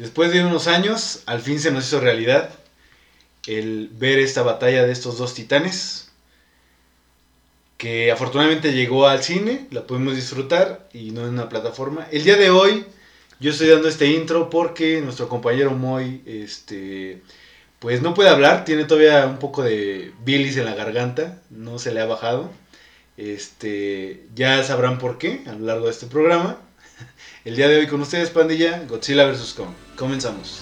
Después de unos años, al fin se nos hizo realidad el ver esta batalla de estos dos titanes. Que afortunadamente llegó al cine, la pudimos disfrutar y no en una plataforma. El día de hoy yo estoy dando este intro porque nuestro compañero Moy, este, pues no puede hablar, tiene todavía un poco de bilis en la garganta, no se le ha bajado. Este, ya sabrán por qué a lo largo de este programa. El día de hoy con ustedes, pandilla, Godzilla vs. Kong. Comenzamos.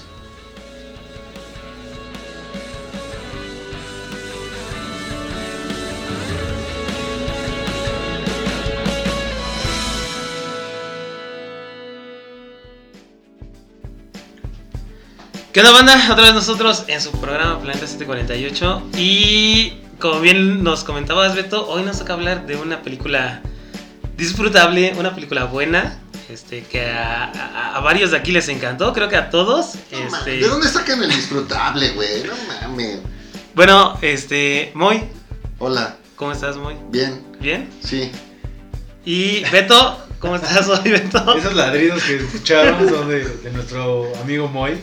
¿Qué onda banda? Otra vez nosotros en su programa Planeta 748 y como bien nos comentabas Beto, hoy nos toca hablar de una película disfrutable, una película buena, este, que a, a- a varios de aquí les encantó, creo que a todos. No mames, este, ¿De dónde sacan el disfrutable, güey? No mames. Bueno, este, Moy, Hola, ¿cómo estás Moy? bien, ¿Bien? sí. Y Beto, ¿cómo estás hoy Beto? Esos ladridos que escucharon son de, de nuestro amigo Moy,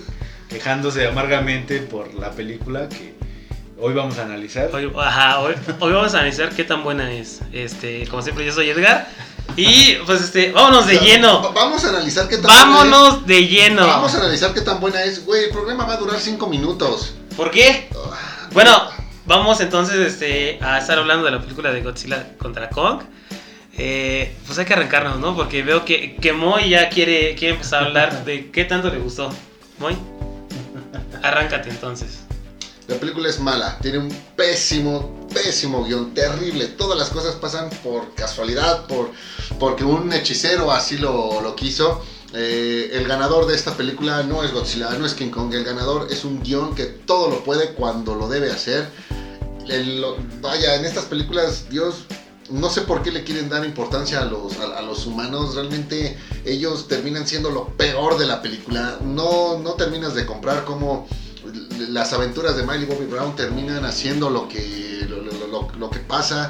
quejándose amargamente por la película que hoy vamos a analizar. Hoy, ajá, hoy, hoy vamos a analizar qué tan buena es. Este, como siempre yo soy Edgar y pues este, vámonos de lleno. Vamos a analizar qué tan buena Vámonos de es. lleno. Vamos a analizar qué tan buena es. Güey, el programa va a durar 5 minutos. ¿Por qué? Ah, Bueno, vamos entonces este, a estar hablando de la película de Godzilla contra Kong. Eh, pues hay que arrancarnos, ¿no? Porque veo que, que Moy ya quiere, quiere empezar a hablar de qué tanto le gustó. Moy, arráncate entonces. La película es mala, tiene un pésimo, pésimo guion, terrible. Todas las cosas pasan por casualidad, por porque un hechicero así lo, lo quiso. Eh, el ganador de esta película no es Godzilla, no es King Kong. El ganador es un guion que todo lo puede cuando lo debe hacer. Vaya, en estas películas, Dios, no sé por qué le quieren dar importancia a los, a, los humanos. Realmente ellos terminan siendo lo peor de la película. No, no terminas de comprar cómo las aventuras de Miley Bobby Brown terminan haciendo lo que, lo, lo- lo- lo que pasa.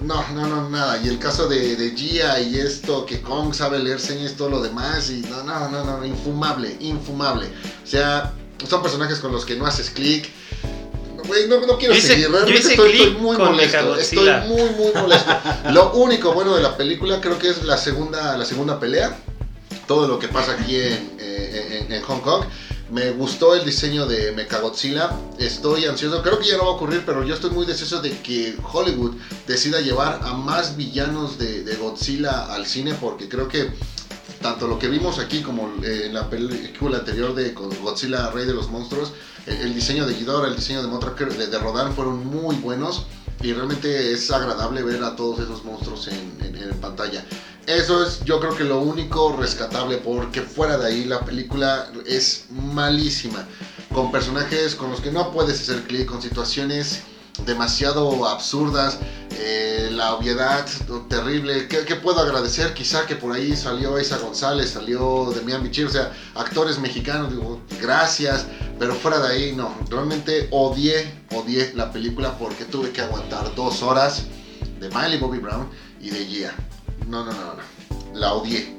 No, no, no, nada. Y el caso de, de Gia y esto, que Kong sabe leer señas y todo lo demás. Y no, no, no, no, infumable, infumable. O sea, son personajes con los que no haces clic. No, no quiero hice- seguir. Realmente estoy, estoy muy molesto. Estoy muy, muy molesto. Lo único bueno de la película creo que es la segunda, la segunda pelea. Todo lo que pasa aquí en, eh, en- en Hong Kong. Me gustó el diseño de Mechagodzilla. Estoy ansioso. Creo que ya no va a ocurrir, pero yo estoy muy deseoso de que Hollywood decida llevar a más villanos de, Godzilla al cine, porque creo que tanto lo que vimos aquí como eh, en la película anterior de Godzilla Rey de los Monstruos, el, diseño de Ghidorah, el diseño de Mothra, de, de Rodan fueron muy buenos y realmente es agradable ver a todos esos monstruos en, pantalla. Eso es yo creo que lo único rescatable porque fuera de ahí la película es malísima, con personajes con los que no puedes hacer clic, con situaciones demasiado absurdas, eh, la obviedad terrible. ¿Qué, qué puedo agradecer? Quizá que por ahí salió Isa González, salió Demian Bichir, o sea, actores mexicanos, digo, gracias, pero fuera de ahí no. Realmente odié, odié la película porque tuve que aguantar dos horas de Miley Bobby Brown y de Gia. No, no, no, no. La odié.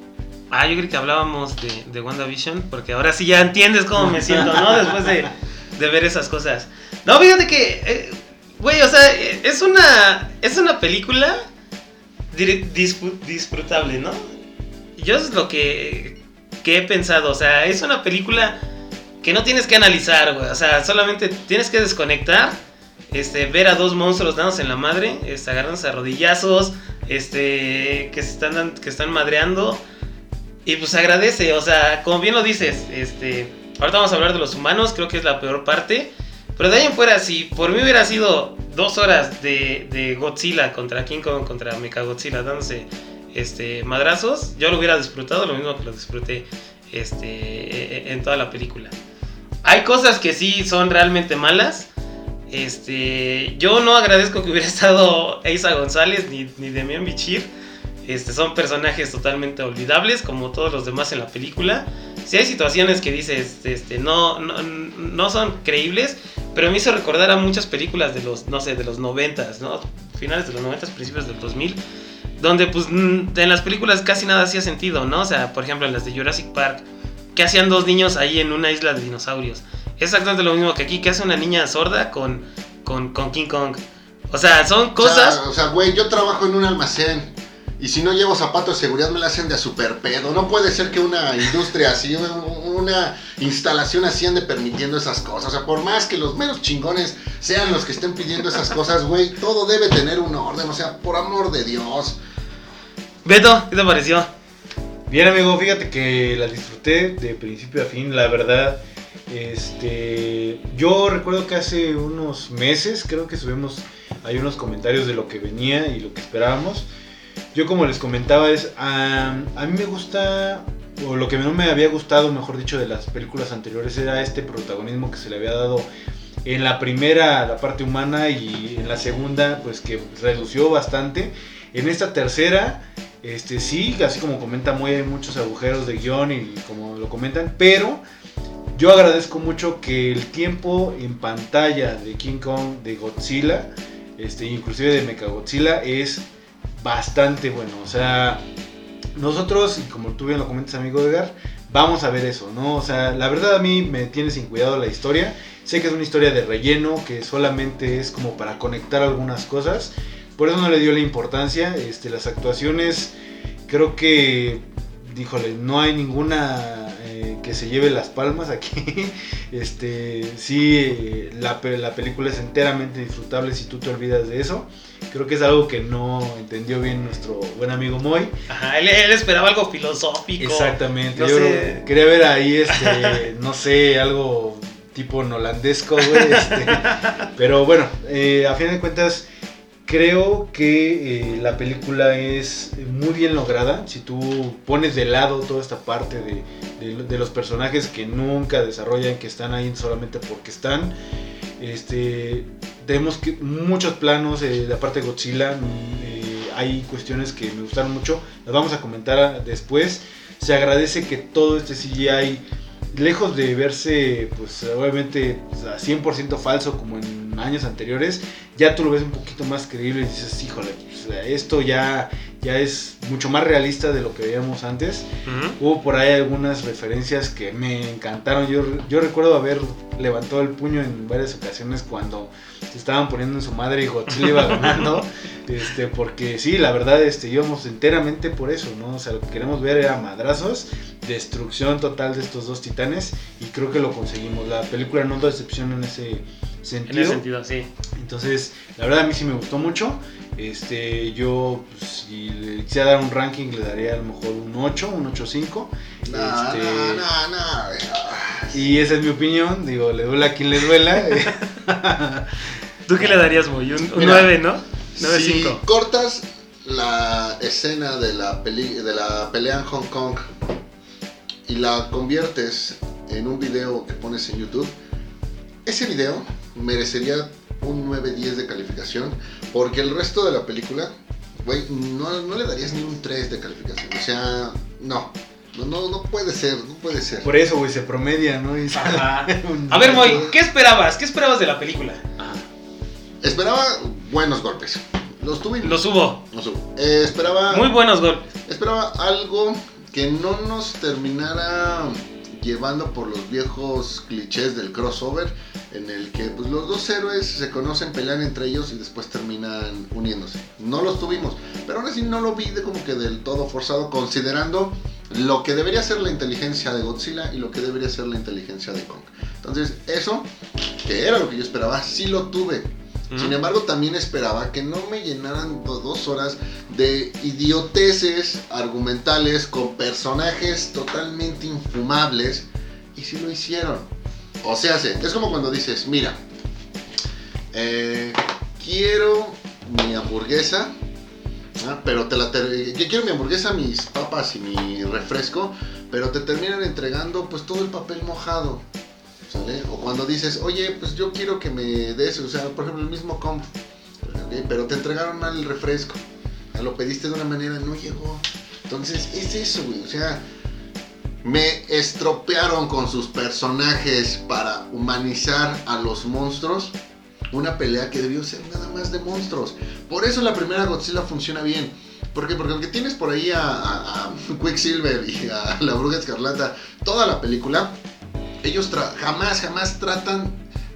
Ah, yo creo que hablábamos de, de WandaVision, porque ahora sí ya entiendes cómo me siento, ¿no? Después de, de ver esas cosas. No, fíjate que, eh, güey, o sea, eh, es una, es una película disfrutable, ¿no? Yo es lo que, que he pensado, o sea, es una película que no tienes que analizar, o sea, solamente tienes que desconectar, este, ver a dos monstruos dándose en la madre, este, agarrándose a rodillazos, este, que se están, que están madreando. Y pues agradece, o sea, como bien lo dices, este, ahorita vamos a hablar de los humanos, creo que es la peor parte. Pero de ahí en fuera, si por mí hubiera sido dos horas de, de Godzilla contra King Kong, contra Mechagodzilla dándose este, madrazos, yo lo hubiera disfrutado lo mismo que lo disfruté este, e- e- en toda la película. Hay cosas que sí son realmente malas. Este, yo no agradezco que hubiera estado Eiza González ni, ni Demian Bichir. Este, son personajes totalmente olvidables, como todos los demás en la película. Si hay situaciones que dices, este, no, no, no son creíbles, pero me hizo recordar a muchas películas de los, no sé, de los 90, ¿no? Finales de los 90, principios del 2000, donde pues en las películas casi nada hacía sentido, ¿no? O sea, por ejemplo, en las de Jurassic Park, ¿qué hacían dos niños ahí en una isla de dinosaurios? Es exactamente lo mismo que aquí, ¿qué hace una niña sorda con, con, con King Kong? O sea, son cosas... O sea, o sea, güey, yo trabajo en un almacén. Y si no llevo zapatos de seguridad me la hacen de super pedo. No puede ser que una industria así, un- una instalación así ande permitiendo esas cosas. O sea, por más que los menos chingones sean los que estén pidiendo esas cosas, güey, todo debe tener un orden. O sea, por amor de Dios. Beto, ¿qué te pareció? Bien amigo, fíjate que la disfruté de principio a fin, la verdad. Este, yo recuerdo que hace unos meses creo que subimos hay unos comentarios de lo que venía y lo que esperábamos. Yo como les comentaba es, a, mí me gusta, o lo que no me había gustado, mejor dicho, de las películas anteriores era este protagonismo que se le había dado en la primera, la parte humana, y en la segunda, pues que redució bastante. En esta tercera, este sí, así como comenta muy muchos agujeros de guion y como lo comentan, pero yo agradezco mucho que el tiempo en pantalla de King Kong, de Godzilla, este, inclusive de Mechagodzilla, es bastante bueno. O sea, nosotros, y como tú bien lo comentas, amigo Edgar, vamos a ver eso, ¿no? O sea, la verdad a mí me tiene sin cuidado la historia. Sé que es una historia de relleno, que solamente es como para conectar algunas cosas. Por eso no le dio la importancia. Este, las actuaciones, creo que, díjole, no hay ninguna eh, que se lleve las palmas aquí. Este, sí, la, la película es enteramente disfrutable si tú te olvidas de eso. Creo que es algo que no entendió bien nuestro buen amigo Moy. Ajá, él, él esperaba algo filosófico. Exactamente. No Yo sé. quería ver ahí, este, no sé, algo tipo nolandesco, güey. este, pero bueno, eh, a fin de cuentas, creo que eh, la película es muy bien lograda. Si tú pones de lado toda esta parte de, de- de los personajes que nunca desarrollan, que están ahí solamente porque están. Este, tenemos que, muchos planos eh, de aparte de Godzilla. mm, eh, hay cuestiones que me gustaron mucho. Las vamos a comentar después. Se agradece que todo este CGI, lejos de verse, pues obviamente a 100% falso como en años anteriores, ya tú lo ves un poquito más creíble y dices, híjole, pues, esto ya, ya es mucho más realista de lo que veíamos antes. Ujú. Hubo por ahí algunas referencias que me encantaron. Yo, yo recuerdo haber levantado el puño en varias ocasiones cuando se estaban poniendo en su madre y Godzilla iba ganando. este, porque sí, la verdad, este, íbamos enteramente por eso, ¿no? O sea, lo que queremos ver era madrazos, destrucción total de estos dos titanes. Y creo que lo conseguimos. La película no decepciona en ese sentido. En ese sentido, sí. Entonces, la verdad a mí sí me gustó mucho. Este, yo pues, si le quisiera dar un ranking le daría a lo mejor un 8, un 8.5. No, Este, no, no, no. Y esa es mi opinión, digo, le duela a quien le duela. ¿Tú qué le darías, Moy? Un, un Mira, 9, ¿no? 9.5. Si cortas la escena de la, peli- de la pelea en Hong Kong y la conviertes en un video que pones en YouTube, ese video merecería un 9-10 de calificación porque el resto de la película, güey, no, no le darías ni un 3 de calificación. O sea, no. No, no, no puede ser, no puede ser. Por eso, güey, se promedia, ¿no? Y Ajá. un- A ver, Moy, ¿qué esperabas? ¿Qué esperabas de la película? Esperaba buenos golpes. Los tuve y Los hubo. los hubo. Eh, esperaba... Muy buenos golpes. Esperaba algo que no nos terminara llevando por los viejos clichés del crossover en el que pues, los dos héroes se conocen, pelean entre ellos y después terminan uniéndose. No los tuvimos, pero aún así no lo vi de como que del todo forzado considerando lo que debería ser la inteligencia de Godzilla y lo que debería ser la inteligencia de Kong. Entonces eso, que era lo que yo esperaba, sí lo tuve. Sin embargo, también esperaba que no me llenaran do- dos horas de idioteces argumentales con personajes totalmente infumables. Y sí lo hicieron. O sea, se- es como cuando dices, mira, eh, quiero mi hamburguesa, ¿ah? pero te la que quiero mi hamburguesa, mis papas y mi refresco, pero te terminan entregando pues todo el papel mojado. ¿Sale? O cuando dices, oye, pues yo quiero que me des, o sea, por ejemplo, el mismo comp, ¿ok? pero te entregaron mal el refresco, lo pediste de una manera, no llegó. Entonces, es eso, güey, o sea, me estropearon con sus personajes para humanizar a los monstruos. Una pelea que debió ser nada más de monstruos. Por eso la primera Godzilla funciona bien. ¿Por qué? Porque aunque tienes por ahí a, a- a Quicksilver y a la Bruja Escarlata toda la película, ellos jamás, jamás tratan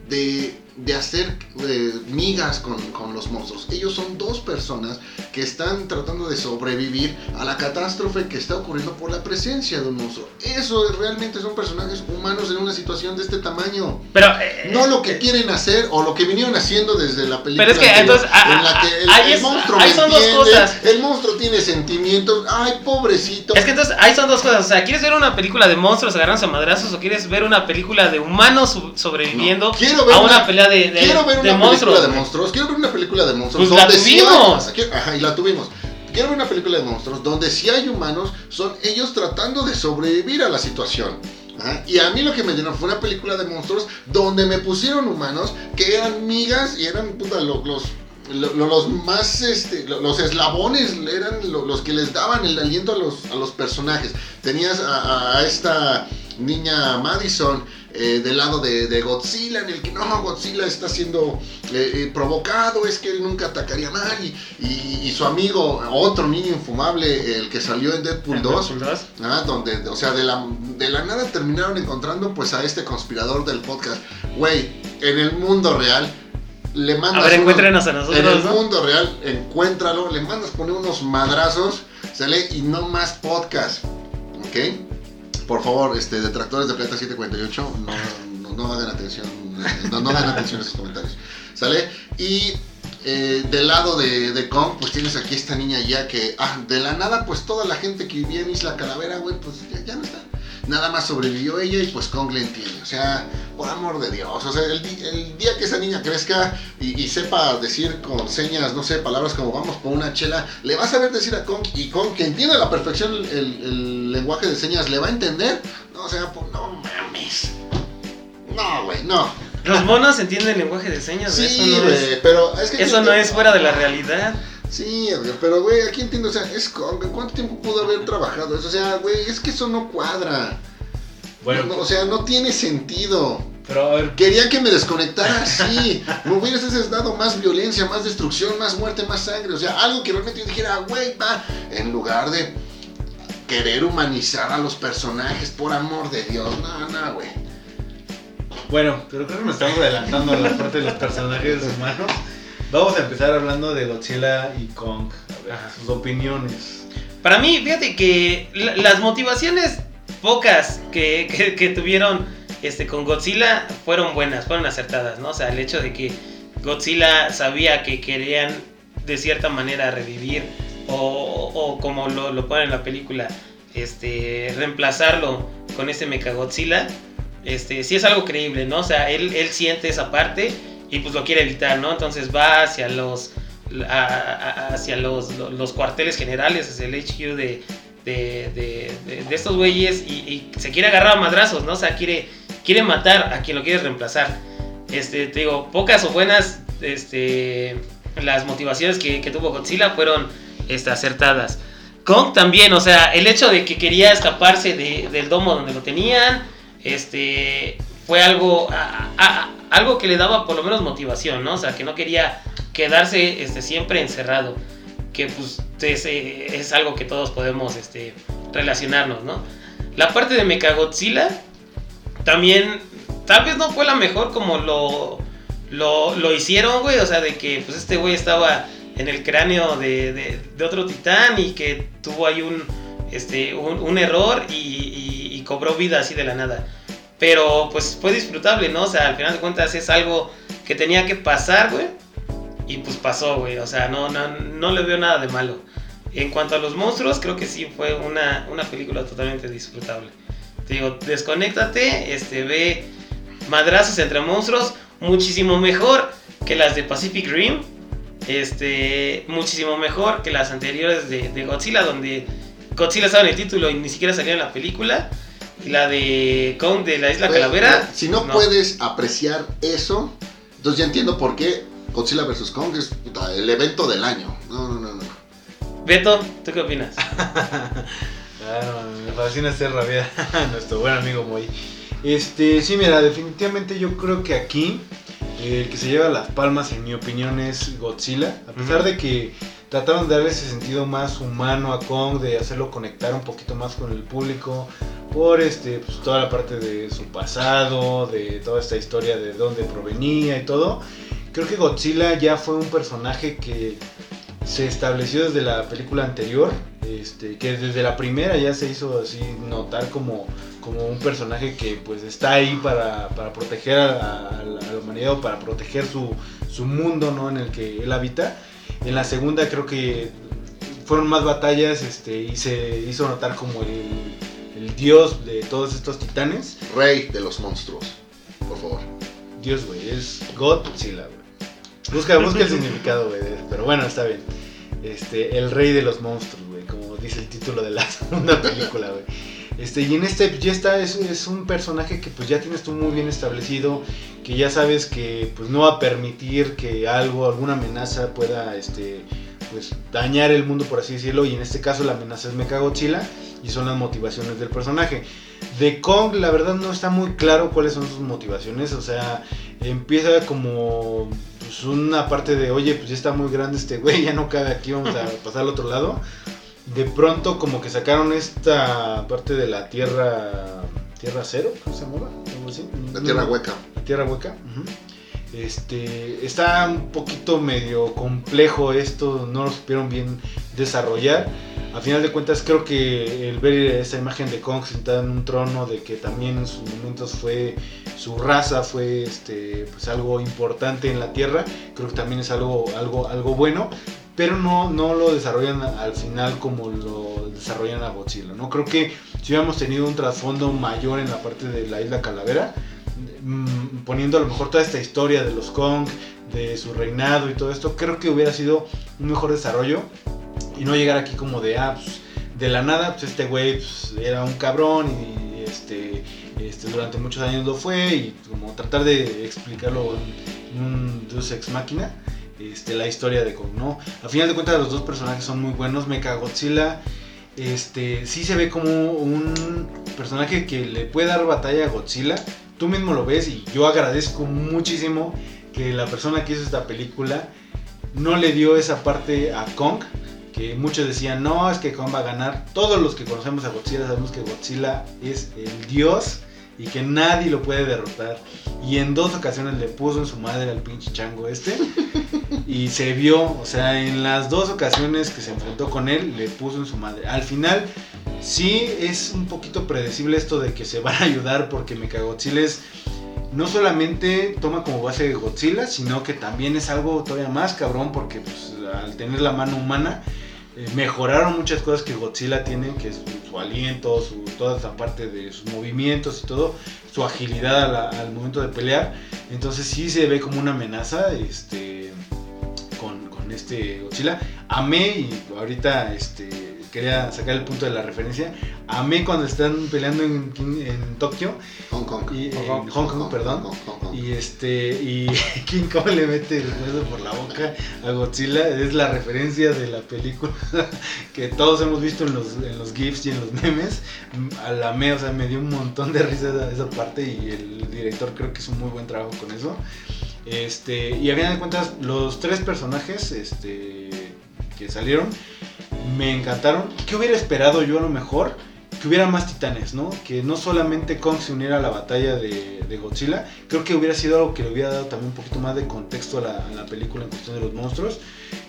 de, de hacer eh, migas con, con los monstruos. Ellos son dos personas que están tratando de sobrevivir a la catástrofe que está ocurriendo por la presencia de un monstruo. Eso es- realmente son personajes humanos en una situación de este tamaño. Pero. eh, No lo que quieren hacer o lo que vinieron haciendo desde la película. Pero es que, entonces, ah, en la que el, ahí el es- monstruo ahí son dos entiende, cosas. El monstruo tiene sentimientos. Ay, pobrecito. Es que entonces ahí son dos cosas. O sea, ¿quieres ver una película de monstruos agarrándose a madrazos o quieres ver una película de humanos sobreviviendo No, quiero ver a una, una- pelea de, de, Quiero ver de una monstruos? película de monstruos. Quiero ver una película de monstruos. Pues la donde sí tuvimos. hay- quiero- ajá, y la tuvimos. Quiero ver una película de monstruos donde si hay humanos, son ellos tratando de sobrevivir a la situación. Ajá, Y a mí lo que me llenó fue una película de monstruos donde me pusieron humanos que eran migas y eran puta, lo- los, lo- lo- los más, este, lo- los eslabones eran lo- los que les daban el aliento a los, a los personajes. Tenías a, a esta niña Madison eh, del lado de, de Godzilla, en el que no, Godzilla está siendo eh, eh, provocado, es que él nunca atacaría mal, y, y- y su amigo, otro niño infumable, el que salió en Deadpool 2, Deadpool 2. Ah, donde, o sea, de la, de la nada terminaron encontrando pues a este conspirador del podcast. Güey, en el mundo real le mandas A ver, encuéntrenos a en el nosotros, ¿no? mundo real, encuéntralo, le mandas poner unos madrazos, sale y no más podcast. ¿Ok? Por favor, este, detractores de Planeta 748, no, no, no hagan atención, eh, no, no hagan atención a esos comentarios. ¿Sale? Y eh, del lado de, de Kong, pues tienes aquí esta niña ya que, ah, de la nada, pues toda la gente que vivía en Isla Calavera, güey, pues ya, ya no está. Nada más sobrevivió ella y pues Kong le entiende. O sea, por amor de Dios. O sea, el, el día que esa niña crezca y, y sepa decir con señas, no sé, palabras como vamos por una chela, le vas a ver decir a Kong y Kong, que entiende a la perfección el, el- el lenguaje de señas, ¿le va a entender? No, o sea, pues no mames. No, güey, no. Los monos entienden el lenguaje de señas, Sí, eso no es, pero es que... eso no es fuera de la realidad. Sí, pero güey, aquí entiendo, o sea, es Kong, ¿en cuánto tiempo pudo haber trabajado eso? O sea, güey, es que eso no cuadra. Bueno, No, o sea, no tiene sentido. pero a ver, Quería que me desconectara así. me hubieras dado más violencia, más destrucción, más muerte, más sangre. O sea, algo que realmente yo dijera, güey, va. En lugar de querer humanizar a los personajes, por amor de Dios. No, no, güey. bueno, pero creo que nos estamos adelantando a la parte de los personajes humanos. Vamos a empezar hablando de Godzilla y Kong. A ver, Ajá. sus opiniones. Para mí, fíjate que la- las motivaciones pocas que, que- que tuvieron este, con Godzilla fueron buenas, fueron acertadas, ¿no? O sea, el hecho de que Godzilla sabía que querían de cierta manera revivir o, o como lo, lo ponen en la película, este, reemplazarlo con ese Mechagodzilla, este, sí es algo creíble, ¿no? O sea, él, él siente esa parte y pues lo quiere evitar, ¿no? Entonces va hacia los hacia los, los, cuarteles generales, hacia el HQ de, de, de- de- estos güeyes y, se quiere agarrar a madrazos, ¿no? O sea, quiere, quiere matar a quien lo quiere reemplazar. Este, te digo, pocas o buenas este, las motivaciones que, tuvo Godzilla fueron este, acertadas. Kong también, o sea, el hecho de que quería escaparse de- del domo donde lo tenían, este, fue algo, a- algo que le daba por lo menos motivación, ¿no? O sea, que no quería quedarse este, siempre encerrado, que pues es, eh, es algo que todos podemos este, relacionarnos, ¿no? La parte de Mechagodzilla también, tal vez no fue la mejor como lo, lo, lo hicieron, güey, o sea, de que pues este güey estaba en el cráneo de, de- de otro titán y que tuvo ahí un, este, un, un error y, y- y cobró vida así de la nada. Pero pues fue disfrutable, ¿no? O sea, al final de cuentas es algo que tenía que pasar, güey. Y pues pasó, güey. O sea, no, no, no le veo nada de malo. En cuanto a los monstruos, creo que sí fue una, una película totalmente disfrutable. Te digo, desconéctate, este, ve madrazos entre monstruos, muchísimo mejor que las de Pacific Rim. Este, muchísimo mejor que las anteriores de, de Godzilla, donde Godzilla estaba en el título y ni siquiera salía en la película. La de Kong de la Isla Güey, Calavera. Si no, no. puedes apreciar eso, entonces ya entiendo por qué Godzilla vs. Kong es puta, el evento del año. No, no, no, no. Beto, ¿tú qué opinas? Claro, me fascina hacer rabiar a nuestro buen amigo Moy. Este, sí, mira, definitivamente yo creo que aquí eh, el que se lleva las palmas, en mi opinión, es Godzilla. A pesar de que trataron de darle ese sentido más humano a Kong, de hacerlo conectar un poquito más con el público, por este, pues, toda la parte de su pasado, de toda esta historia de dónde provenía y todo. Creo que Godzilla ya fue un personaje que se estableció desde la película anterior, este, que desde la primera ya se hizo así notar como, como un personaje que pues está ahí para, para proteger a, a la humanidad para proteger su, su mundo ¿no? en el que él habita. En la segunda creo que fueron más batallas este, y se hizo notar como el, el dios de todos estos titanes. Rey de los monstruos, por favor. Dios, güey, es Godzilla, güey. Busca, busca el significado, güey, pero bueno, está bien. Este, el rey de los monstruos, güey, como dice el título de la segunda película, güey. Este, y en este ya está, es, es un personaje que pues ya tienes tú muy bien establecido, que ya sabes que pues no va a permitir que algo, alguna amenaza pueda este pues dañar el mundo por así decirlo, y en este caso la amenaza es Mechagodzilla y son las motivaciones del personaje. De Kong la verdad no está muy claro cuáles son sus motivaciones, o sea, empieza como pues, una parte de, oye, pues ya está muy grande este güey, ya no cabe aquí, vamos a pasar al otro lado. De pronto como que sacaron esta parte de la tierra, tierra cero, ¿cómo se llamaba? Así. La tierra hueca. La tierra hueca. Este, está un poquito medio complejo esto, no lo supieron bien desarrollar. A final de cuentas creo que el ver esa imagen de Kong sentada en un trono, de que también en sus momentos fue su raza, fue este, pues algo importante en la Tierra, creo que también es algo, algo, algo bueno, pero no, no lo desarrollan al final como lo desarrollan a Godzilla, ¿no? Creo que si hubiéramos tenido un trasfondo mayor en la parte de la isla Calavera, mm, poniendo a lo mejor toda esta historia de los Kong, de su reinado y todo esto, creo que hubiera sido un mejor desarrollo y no llegar aquí como de, ah, pues, de la nada, pues este güey pues, era un cabrón y este, este, durante muchos años lo fue y como tratar de explicarlo en un Deus Ex Máquina. Este, la historia de Kong, ¿no? A final de cuentas los dos personajes son muy buenos. Mecha Godzilla este, sí se ve como un personaje que le puede dar batalla a Godzilla. Tú mismo lo ves y yo agradezco muchísimo que la persona que hizo esta película no le dio esa parte a Kong. Que muchos decían, no, es que Kong va a ganar. Todos los que conocemos a Godzilla sabemos que Godzilla es el dios y que nadie lo puede derrotar. Y en dos ocasiones le puso en su madre al pinche chango este. Y se vio, o sea, en las dos ocasiones que se enfrentó con él, le puso en su madre. Al final, sí es un poquito predecible esto de que se van a ayudar porque Mechagodzilla es no solamente toma como base Godzilla, sino que también es algo todavía más cabrón porque pues, al tener la mano humana eh, mejoraron muchas cosas que Godzilla tiene, que es su, aliento, su, toda esa parte de sus movimientos y todo, su agilidad a la- al momento de pelear. Entonces sí se ve como una amenaza este, con, con este Godzilla. Amé, y ahorita este, quería sacar el punto de la referencia, amé cuando están peleando en, en Tokio Hong Kong. y, Hong Hong Kong, Kong, perdón. Hong Kong, Hong Kong. Y este, y King Kong le mete el hueso por la boca a Godzilla. Es la referencia de la película que todos hemos visto en los, en los GIFs y en los memes. A la me, o sea, me dio un montón de risa esa, esa parte y el director creo que hizo un muy buen trabajo con eso. Este, y a final de cuentas, los tres personajes este, que salieron me encantaron. ¿Qué hubiera esperado yo a lo mejor? Que hubiera más titanes, ¿no? Que no solamente Kong se uniera a la batalla de, Godzilla. Creo que hubiera sido algo que le hubiera dado también un poquito más de contexto a la, película en cuestión de los monstruos.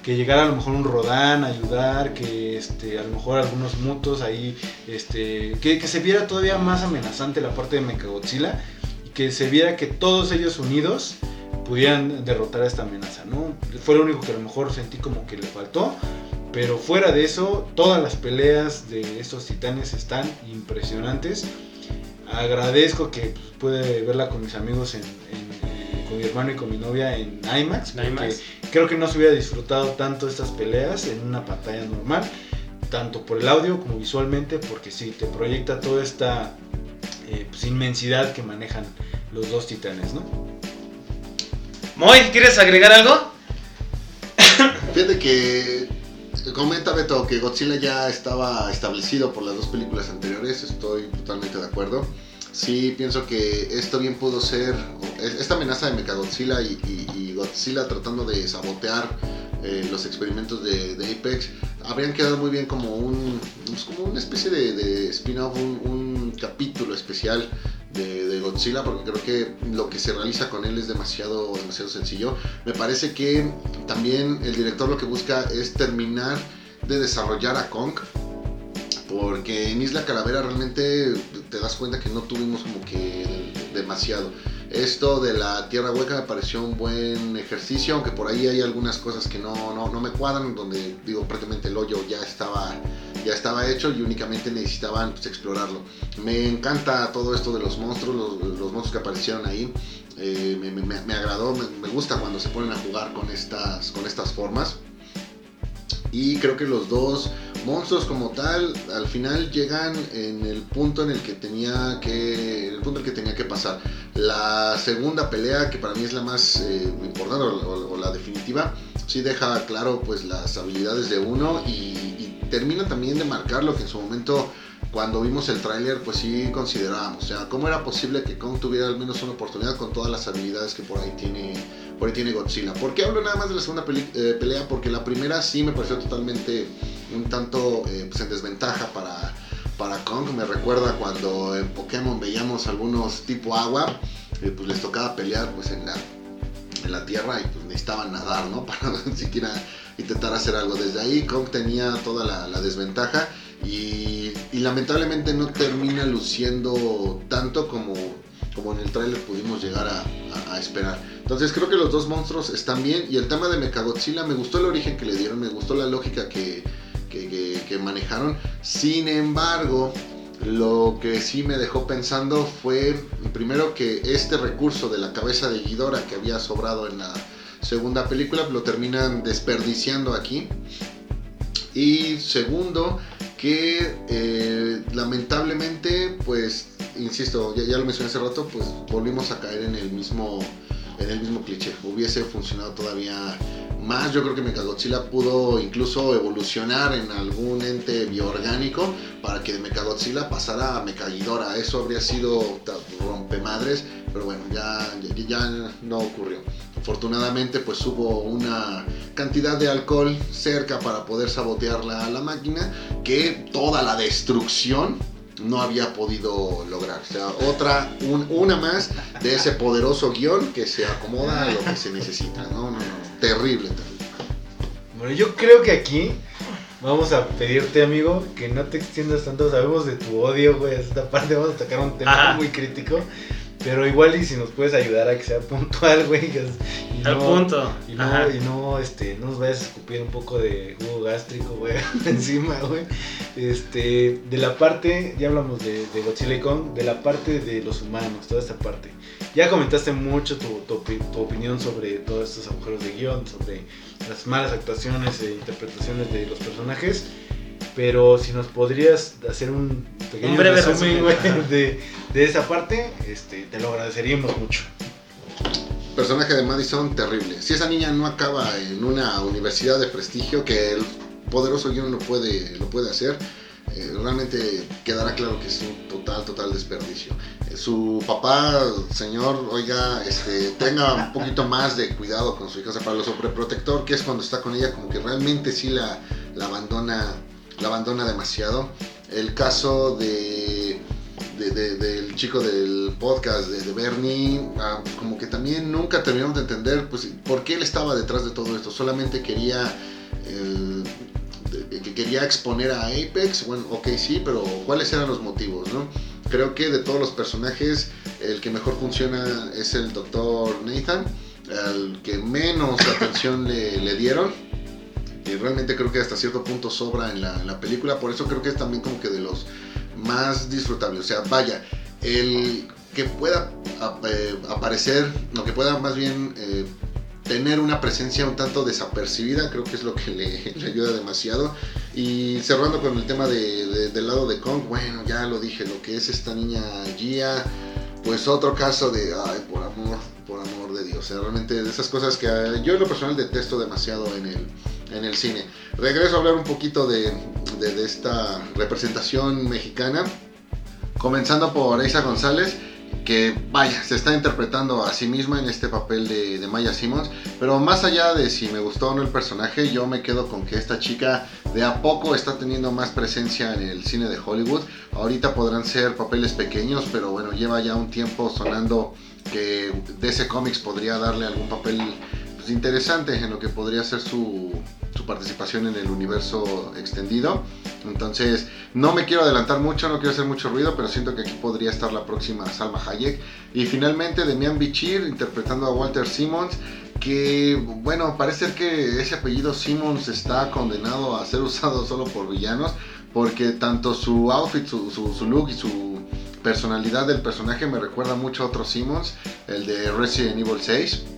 Que llegara a lo mejor un Rodan a ayudar, que este, a lo mejor algunos mutos ahí, que, que se viera todavía más amenazante la parte de Mechagodzilla. Y que se viera que todos ellos unidos pudieran derrotar a esta amenaza, ¿no? Fue lo único que a lo mejor sentí como que le faltó. Pero fuera de eso, todas las peleas de estos titanes están impresionantes. Agradezco que pues, pude verla con mis amigos, en, en, eh, con mi hermano y con mi novia en IMAX. En porque IMAX. creo que no se hubiera disfrutado tanto estas peleas en una pantalla normal. Tanto por el audio como visualmente, porque sí, te proyecta toda esta eh, pues, inmensidad que manejan los dos titanes, ¿no? Moy, ¿quieres agregar algo? Fíjate que comenta Beto que Godzilla ya estaba establecido por las dos películas anteriores, estoy totalmente de acuerdo. Sí, pienso que esto bien pudo ser, esta amenaza de Mechagodzilla y, y, Godzilla tratando de sabotear eh, los experimentos de, Apex, habrían quedado muy bien como un pues, como una especie de, spin-off, un, capítulo especial de, Godzilla, porque creo que lo que se realiza con él es demasiado, demasiado sencillo. Me parece que también el director lo que busca es terminar de desarrollar a Kong, porque en Isla Calavera realmente te das cuenta que no tuvimos como que demasiado. Esto de la tierra hueca me pareció un buen ejercicio, aunque por ahí hay algunas cosas que no, no, no me cuadran, donde digo prácticamente el hoyo ya estaba, ya estaba hecho y únicamente necesitaban pues, explorarlo. Me encanta todo esto de los monstruos, los, monstruos que aparecieron ahí. Eh, me, me, me, agradó, me, me, gusta cuando se ponen a jugar con estas, con estas formas. Y creo que los dos monstruos como tal al final llegan en el punto en el que tenía que el punto en el que tenía que pasar la segunda pelea que para mí es la más eh, importante o, la definitiva sí deja claro pues las habilidades de uno y, y, termina también de marcar lo que en su momento cuando vimos el tráiler pues sí considerábamos o sea cómo era posible que Kong tuviera al menos una oportunidad con todas las habilidades que por ahí tiene por ahí tiene Godzilla. ¿Por qué hablo nada más de la segunda eh, pelea? Porque la primera sí me pareció totalmente un tanto eh, pues en desventaja para, para Kong. Me recuerda cuando en Pokémon veíamos algunos tipo agua, eh, pues les tocaba pelear pues en la, en la tierra y pues necesitaban nadar, ¿no? Para siquiera intentar hacer algo. Desde ahí Kong tenía toda la, desventaja y, lamentablemente no termina luciendo tanto como, como en el tráiler pudimos llegar a esperar. Entonces creo que los dos monstruos están bien y el tema de Mechagodzilla me gustó el origen que le dieron, me gustó la lógica que, que, manejaron. Sin embargo, lo que sí me dejó pensando fue primero que este recurso de la cabeza de Ghidorah que había sobrado en la segunda película lo terminan desperdiciando aquí. Y segundo, que eh, lamentablemente, pues, insisto, ya, ya, lo mencioné hace rato, pues volvimos a caer en el mismo en el mismo cliché. Hubiese funcionado todavía más. Yo creo que Mechagodzilla pudo incluso evolucionar en algún ente bioorgánico para que de Mechagodzilla pasara a Mechaghidorah. Eso habría sido rompemadres, pero bueno, ya, ya no ocurrió. Afortunadamente, pues hubo una cantidad de alcohol cerca para poder sabotear la, la máquina que toda la destrucción no había podido lograr. O sea, otra, un, una más de ese poderoso guion que se acomoda a lo que se necesita. No, no, no. Terrible, terrible. Bueno, yo creo que aquí vamos a pedirte, amigo, que no te extiendas tanto. Sabemos de tu odio, güey, esta parte. Vamos a tocar un tema Ajá. muy crítico. Pero igual y si nos puedes ayudar a que sea puntual, güey. Y no, Al punto. Y no, y no, este, no nos vayas a escupir un poco de jugo gástrico, güey, encima, güey. Este, de la parte, ya hablamos de, de Godzilla y Kong, de la parte de los humanos, toda esta parte. Ya comentaste mucho tu, tu, tu opinión sobre todos estos agujeros de guion, sobre las malas actuaciones e interpretaciones de los personajes. Pero si nos podrías hacer un pequeño un breve resumen, güey, de, de, esa parte, este, te lo agradeceríamos mucho. Personaje de Madison, terrible. Si esa niña no acaba en una universidad de prestigio, que el poderoso guion lo puede, lo puede hacer, eh, realmente quedará claro que es un total, total desperdicio. Eh, su papá, señor, oiga, este, tenga un poquito más de cuidado con su hija, o para lo sobreprotector, que es cuando está con ella, como que realmente sí la, la abandona la abandona demasiado. El caso de, de, de, del chico del podcast de, de Bernie, ah, como que también nunca terminamos de entender pues, por qué él estaba detrás de todo esto. Solamente quería, eh, que quería exponer a Apex. Bueno, ok, sí, pero ¿cuáles eran los motivos? No? Creo que de todos los personajes, el que mejor funciona es el doctor Nathan, al que menos atención le, le dieron y realmente creo que hasta cierto punto sobra en la, en la, película, por eso creo que es también como que de los más disfrutables. O sea, vaya, el que pueda eh, aparecer, lo que pueda más bien eh, tener una presencia un tanto desapercibida, creo que es lo que le, le ayuda demasiado. Y cerrando con el tema de, de, del lado de Kong, bueno, ya lo dije, lo que es esta niña Gia, pues otro caso de, ay, por amor, por amor de Dios. O sea, realmente de esas cosas que yo en lo personal detesto demasiado en el en el cine. Regreso a hablar un poquito de, de, de esta representación mexicana, comenzando por Isa González. Que vaya, se está interpretando a sí misma en este papel de, Maya Simmons. Pero más allá de si me gustó o no el personaje, yo me quedo con que esta chica de a poco está teniendo más presencia en el cine de Hollywood. Ahorita podrán ser papeles pequeños, pero bueno, lleva ya un tiempo sonando que DC Comics podría darle algún papel pues, interesante en lo que podría ser su, su participación en el universo extendido. Entonces, no me quiero adelantar mucho, no quiero hacer mucho ruido, pero siento que aquí podría estar la próxima Salma Hayek. Y finalmente, Demian Bichir interpretando a Walter Simmons, que, bueno, parece que ese apellido Simmons está condenado a ser usado solo por villanos, porque tanto su outfit, su, su, su look y su personalidad del personaje me recuerda mucho a otro Simmons, el de Resident Evil 6.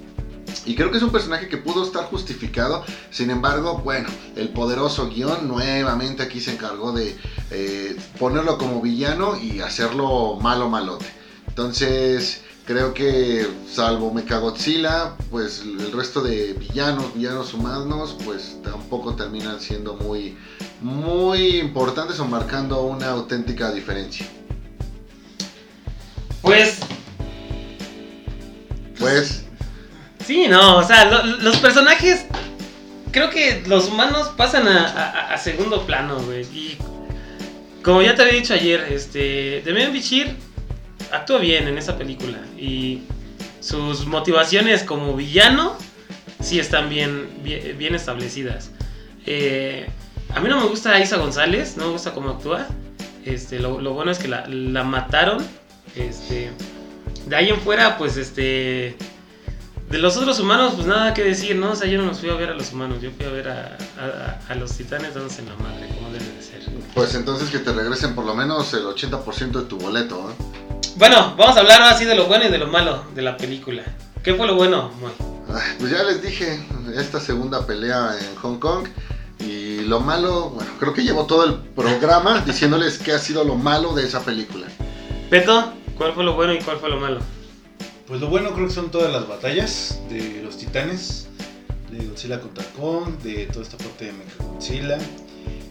Y creo que es un personaje que pudo estar justificado. Sin embargo, bueno, el poderoso guion nuevamente aquí se encargó de eh, ponerlo como villano y hacerlo malo malote. Entonces, creo que salvo Mechagodzilla, pues el resto de villanos, villanos humanos, pues tampoco terminan siendo muy, muy importantes o marcando una auténtica diferencia. Pues. Pues. Sí, no, o sea, lo, los personajes. Creo que los humanos pasan a, segundo plano, güey. Y como ya te había dicho ayer, este. Demian Bichir actúa bien en esa película. Y sus motivaciones como villano sí están bien, bien, establecidas. Eh, a mí no me gusta Isa González, no me gusta cómo actúa. Este, lo, lo bueno es que la, la mataron. Este, de ahí en fuera, pues este. De los otros humanos, pues nada que decir, ¿no? O sea, yo no los fui a ver a los humanos, yo fui a ver a, a, a los titanes dándose en la madre, como debe de ser. Pues entonces que te regresen por lo menos el 80% de tu boleto, ¿eh? Bueno, vamos a hablar ahora sí de lo bueno y de lo malo de la película. ¿Qué fue lo bueno, Moy? Pues ya les dije, esta segunda pelea en Hong Kong. Y lo malo, bueno, creo que llevo todo el programa diciéndoles qué ha sido lo malo de esa película. Peto, ¿cuál fue lo bueno y cuál fue lo malo? Pues lo bueno creo que son todas las batallas de los titanes, de Godzilla contra Kong, de toda esta parte de Mechagodzilla.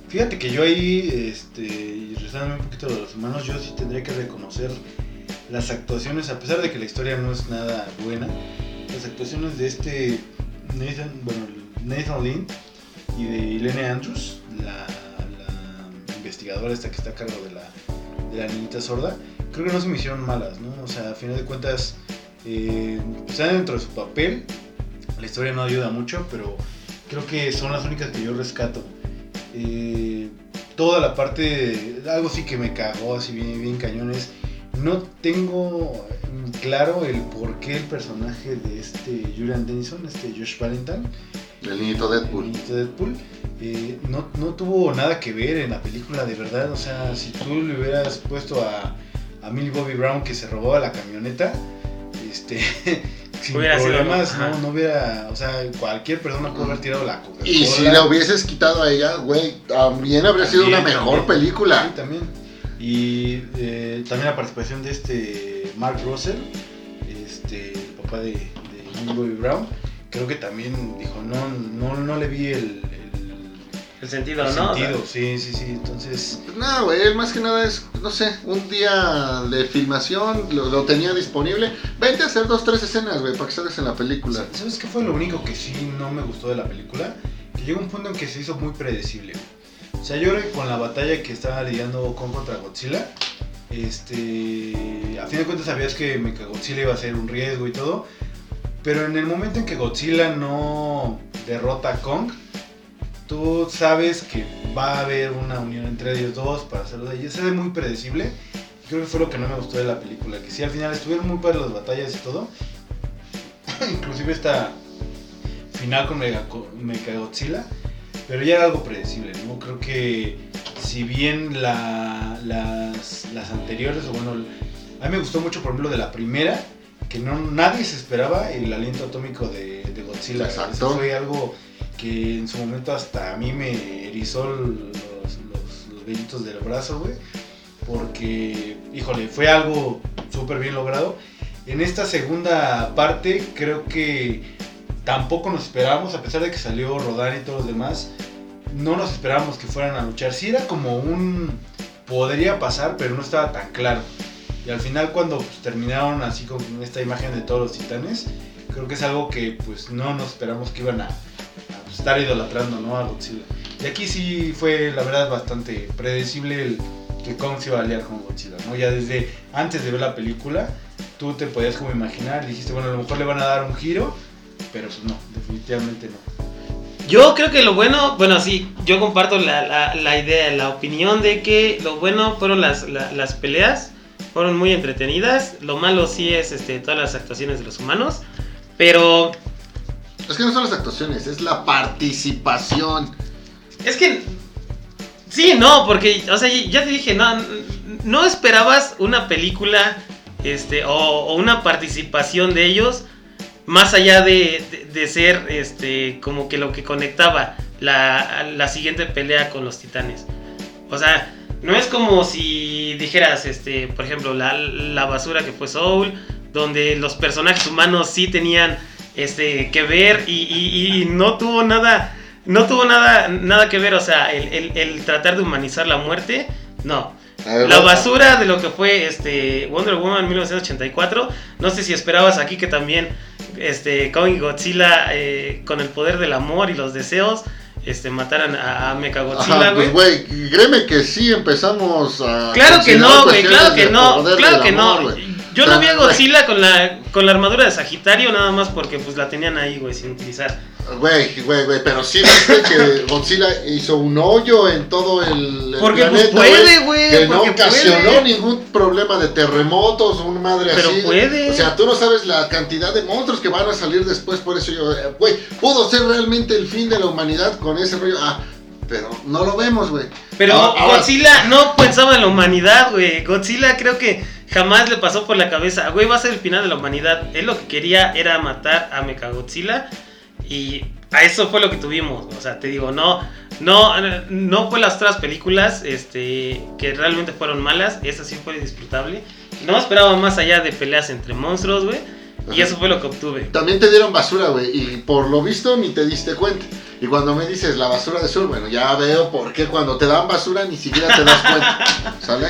Fíjate que yo ahí, este, y regresándome un poquito de los humanos, yo sí tendría que reconocer las actuaciones, a pesar de que la historia no es nada buena, las actuaciones de este Nathan, bueno, Nathan Lynn y de Elena Andrews, la, la investigadora esta que está a cargo de la, de la niñita sorda, creo que no se me hicieron malas, ¿no? O sea, a final de cuentas, eh, están dentro de su papel, la historia no ayuda mucho, pero creo que son las únicas que yo rescato. Eh, toda la parte, algo sí que me cagó así bien, bien cañones. No tengo claro el por qué el personaje de este Julian Dennison, este Josh Valentine, El niñito Deadpool. el niñito Deadpool, eh, no, no tuvo nada que ver en la película de verdad. O sea, si tú le hubieras puesto a, a Millie Bobby Brown que se robaba la camioneta, este, sin Hubiera sido, problemas, ajá. no, no hubiera, o sea, cualquier persona puede haber tirado la Coca-Cola. Y si la hubieses quitado a ella, güey, también habría sido una mejor también. película. Sí, también. Y eh, también la participación de este Mark Russell, este, el papá de, de Bobby Brown, creo que también dijo, no, no, no le vi el, el- El sentido, el ¿no? O sea, sentido, sí, sí, sí, entonces... Pues nada, güey, él más que nada es, no sé, un día de filmación, lo, lo tenía disponible. Vente a hacer dos, tres escenas, güey, para que salgas en la película. ¿Sabes qué fue lo único que sí no me gustó de la película? Que llegó un punto en que se hizo muy predecible. O sea, yo creo que con la batalla que estaba lidiando Kong contra Godzilla, este, a fin de cuentas sabías que Mechagodzilla iba a ser un riesgo y todo, pero en el momento en que Godzilla no derrota a Kong, tú sabes que va a haber una unión entre ellos dos para hacerlo de ellos. Se ve muy predecible. Creo que fue lo que no me gustó de la película, que sí al final estuvieron muy padres las batallas y todo. Inclusive esta final con Mega- Mechagodzilla, pero ya era algo predecible, ¿no? Creo que si bien la- las, las anteriores, o bueno, a mí me gustó mucho por ejemplo de la primera, que no nadie se esperaba el aliento atómico de, de Godzilla. Exacto. Eso fue algo que en su momento hasta a mí me erizó los, los, vellitos del brazo, güey. Porque, híjole, fue algo súper bien logrado. En esta segunda parte creo que tampoco nos esperábamos, a pesar de que salió Rodán y todos los demás, no nos esperábamos que fueran a luchar. Sí era como un... podría pasar, pero no estaba tan claro. Y al final cuando pues, terminaron así con esta imagen de todos los titanes, creo que es algo que pues no nos esperamos que iban a estar idolatrando ¿no? a Godzilla. Y aquí sí fue la verdad bastante predecible el que Kong se iba a aliar con Godzilla, ¿no? Ya desde antes de ver la película, tú te podías como imaginar, dijiste, bueno, a lo mejor le van a dar un giro, pero pues no, definitivamente no. Yo creo que lo bueno, bueno, sí, yo comparto la, la, idea, la opinión de que lo bueno fueron las, la- las peleas, fueron muy entretenidas. Lo malo sí es este, todas las actuaciones de los humanos, pero Es que no son las actuaciones, es la participación. es que sí, no, porque, o sea, ya te dije, no, no esperabas una película este, o, una participación de ellos más allá de, de- de ser este, como que lo que conectaba la, la siguiente pelea con los titanes. O sea, no es como si dijeras, este, por ejemplo, la, la basura que fue Soul, donde los personajes humanos sí tenían este, que ver y, y- y no tuvo nada, no tuvo nada, nada que ver, o sea, el, el- el tratar de humanizar la muerte, no. Ver, La basura de lo que fue este Wonder Woman 1984. No sé si esperabas aquí que también este Kong y Godzilla eh, con el poder del amor y los deseos este mataran a, a Mechagodzilla, Ajá, güey. pues, güey, créeme que sí empezamos a. claro que no, güey, claro que no, claro que amor, no. Yo no Ah, vi a güey. Godzilla con la con la armadura de Sagitario nada más porque pues la tenían ahí, güey, sin utilizar. Güey, güey, güey, pero sí viste que Godzilla hizo un hoyo en todo el, el Porque, pues, planeta, puede, güey, Que no ocasionó puede. ningún problema de terremotos, una madre Pero así. puede. O sea, tú no sabes la cantidad de monstruos que van a salir después, por eso yo, eh, güey, pudo ser realmente el fin de la humanidad con ese rollo. Ah, pero no lo vemos, güey. Pero Ahora- ahora- Godzilla no pensaba en la humanidad, güey. Godzilla creo que jamás le pasó por la cabeza, güey, va a ser el final de la humanidad. Él lo que quería era matar a Mechagodzilla y a eso fue lo que tuvimos. O sea, te digo, no, no, no fue las otras películas, este, que realmente fueron malas. Esa sí fue disfrutable. No esperaba más allá de peleas entre monstruos, güey. Y eso fue lo que obtuve. También te dieron basura, güey, y por lo visto ni te diste cuenta. Y cuando me dices la basura de sur, bueno, ya veo por qué cuando te dan basura ni siquiera te das cuenta. ¿Sale?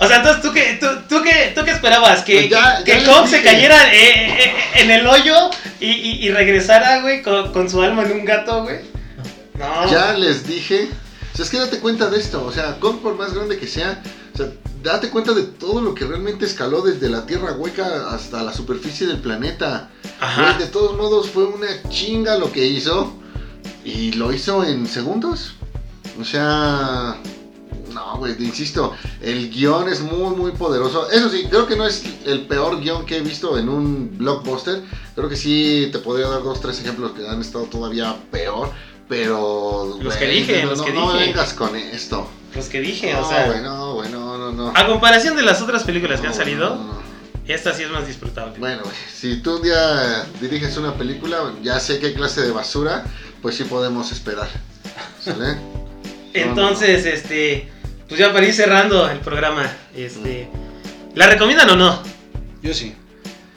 O sea, entonces, ¿tú qué, tú, tú qué, tú qué esperabas? ¿Que, Pues ya- que ya Kong les se cayera eh, eh, en el hoyo y, y- y regresara, güey, con, con su alma en un gato, güey? No. Ya les dije. O sea, es que date cuenta de esto. O sea, Kong, por más grande que sea, date cuenta de todo lo que realmente escaló desde la tierra hueca hasta la superficie del planeta. Ajá. De todos modos, fue una chinga lo que hizo. Y lo hizo en segundos. O sea. No, güey, insisto, el guion es muy, muy poderoso. Eso sí, creo que no es el peor guion que he visto en un blockbuster. Creo que sí te podría dar dos, tres ejemplos que han estado todavía peor. Pero. Los que dije, no, los no, que no dije. vengas con esto. Los que dije, no, o sea. güey, no, güey, no, no, no. A comparación de las otras películas que No, han salido, no, no. esta sí es más disfrutable. Bueno, güey, si tú un día diriges una película, ya sé qué clase de basura, pues sí podemos esperar. ¿Sale? Entonces, este. Pues ya para ir cerrando el programa, este. ¿La recomiendan o no? Yo sí.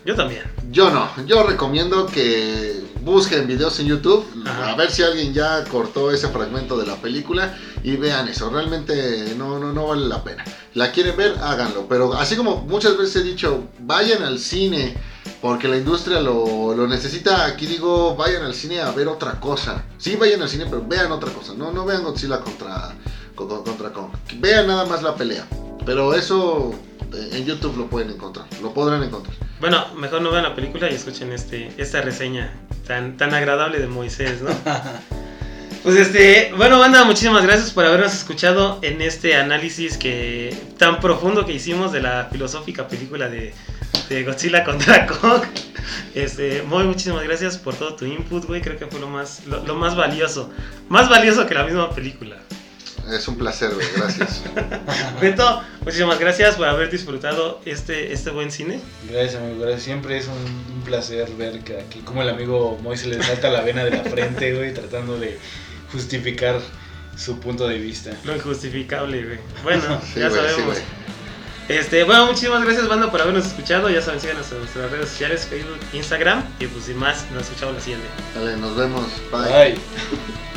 Yo también. Yo no, yo recomiendo que busquen videos en YouTube, Ajá. a ver si alguien ya cortó ese fragmento de la película y vean eso, realmente no, no, no vale la pena. La quieren ver, háganlo, pero así como muchas veces he dicho, vayan al cine porque la industria lo, lo necesita, aquí digo, vayan al cine a ver otra cosa. Sí, vayan al cine, pero vean otra cosa, no, no vean Godzilla contra, con- contra Kong, vean nada más la pelea, pero eso eh, en YouTube lo pueden encontrar, lo podrán encontrar. Bueno, mejor no vean la película y escuchen este, esta reseña tan, tan agradable de Moisés, ¿no? Pues este, bueno, banda, muchísimas gracias por habernos escuchado en este análisis que tan profundo que hicimos de la filosófica película de, de Godzilla contra Kong. Este, muy muchísimas gracias por todo tu input, güey. Creo que fue lo más, lo, lo más valioso. Más valioso que la misma película. Es un placer, güey, gracias. Beto, muchísimas gracias por haber disfrutado este, este buen cine. Gracias, amigo. Gracias. Siempre es un, un placer ver que aquí, como el amigo Moise le salta la vena de la frente, güey, tratando de justificar su punto de vista. Lo injustificable, güey. Bueno, Sí, ya güey, sí, sabemos. güey. Este, bueno, muchísimas gracias, banda, por habernos escuchado. Ya saben, síganos en nuestras redes sociales, Facebook, Instagram. Y pues sin más, nos escuchamos la siguiente. Dale, nos vemos. Bye. Bye.